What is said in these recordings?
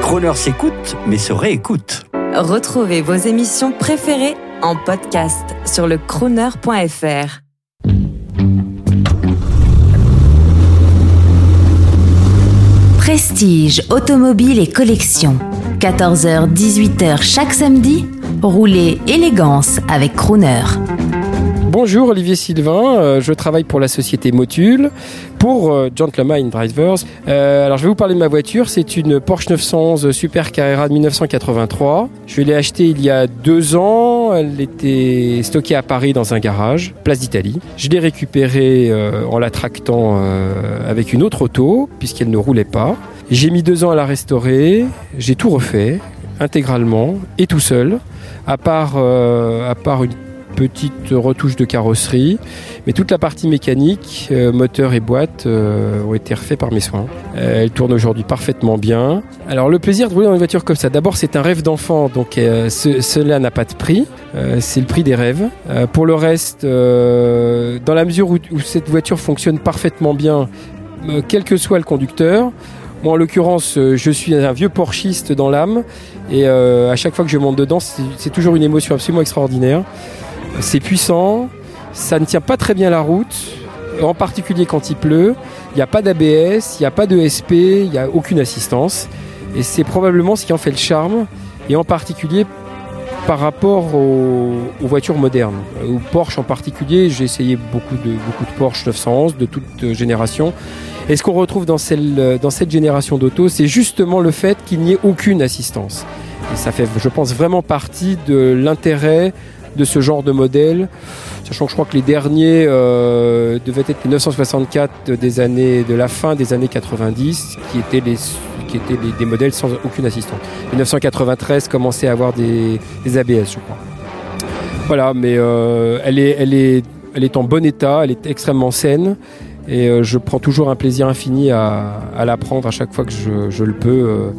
Croner s'écoute, mais se réécoute. Retrouvez vos émissions préférées en podcast sur le crooner.fr. Prestige, automobile et collection. 14h-18h chaque samedi, roulez élégance avec Crooner. Bonjour Olivier Sylvain, euh, je travaille pour la société Motul, pour euh, Gentleman Drivers. Euh, alors je vais vous parler de ma voiture, c'est une Porsche 911 Super Carrera de 1983. Je l'ai achetée il y a deux ans, elle était stockée à Paris dans un garage, place d'Italie. Je l'ai récupérée en la tractant avec une autre auto, puisqu'elle ne roulait pas. J'ai mis deux ans à la restaurer, j'ai tout refait intégralement et tout seul, à part, à part une petite retouche de carrosserie, mais toute la partie mécanique, euh, moteur et boîte, euh, ont été refaits par mes soins. Euh, elle tourne aujourd'hui parfaitement bien. Alors le plaisir de rouler dans une voiture comme ça, d'abord c'est un rêve d'enfant, donc cela n'a pas de prix, c'est le prix des rêves. pour le reste, dans la mesure où, cette voiture fonctionne parfaitement bien, quel que soit le conducteur, moi, en l'occurrence, je suis un vieux porchiste dans l'âme et à chaque fois que je monte dedans, c'est toujours une émotion absolument extraordinaire. C'est puissant, ça ne tient pas très bien la route, en particulier quand il pleut. Il n'y a pas d'ABS, il n'y a pas de SP, il n'y a aucune assistance. Et c'est probablement ce qui en fait le charme, et en particulier par rapport aux, voitures modernes. Au Porsche en particulier, j'ai essayé beaucoup de, beaucoup de Porsche 911 de toute génération. Et ce qu'on retrouve dans, celle, dans cette génération d'auto, c'est justement le fait qu'il n'y ait aucune assistance. Et ça fait, je pense, vraiment partie de l'intérêt de ce genre de modèle. Sachant que je crois que les derniers euh, devaient être les 964 des années, de la fin des années 90, qui étaient les qui étaient des modèles sans aucune assistance. 1993 commençait à avoir des, ABS, je crois. Voilà, mais euh, elle, est, elle, est, elle est en bon état, elle est extrêmement saine et euh, je prends toujours un plaisir infini à, la prendre à chaque fois que je, le peux.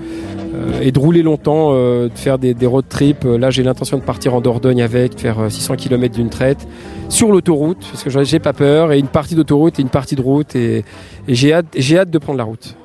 Euh, et de rouler longtemps, euh, de faire des, road trips. Là, j'ai l'intention de partir en Dordogne avec, de faire 600 km d'une traite sur l'autoroute, parce que j'ai pas peur, et une partie d'autoroute et une partie de route, et, et j'ai hâte, j'ai hâte de prendre la route.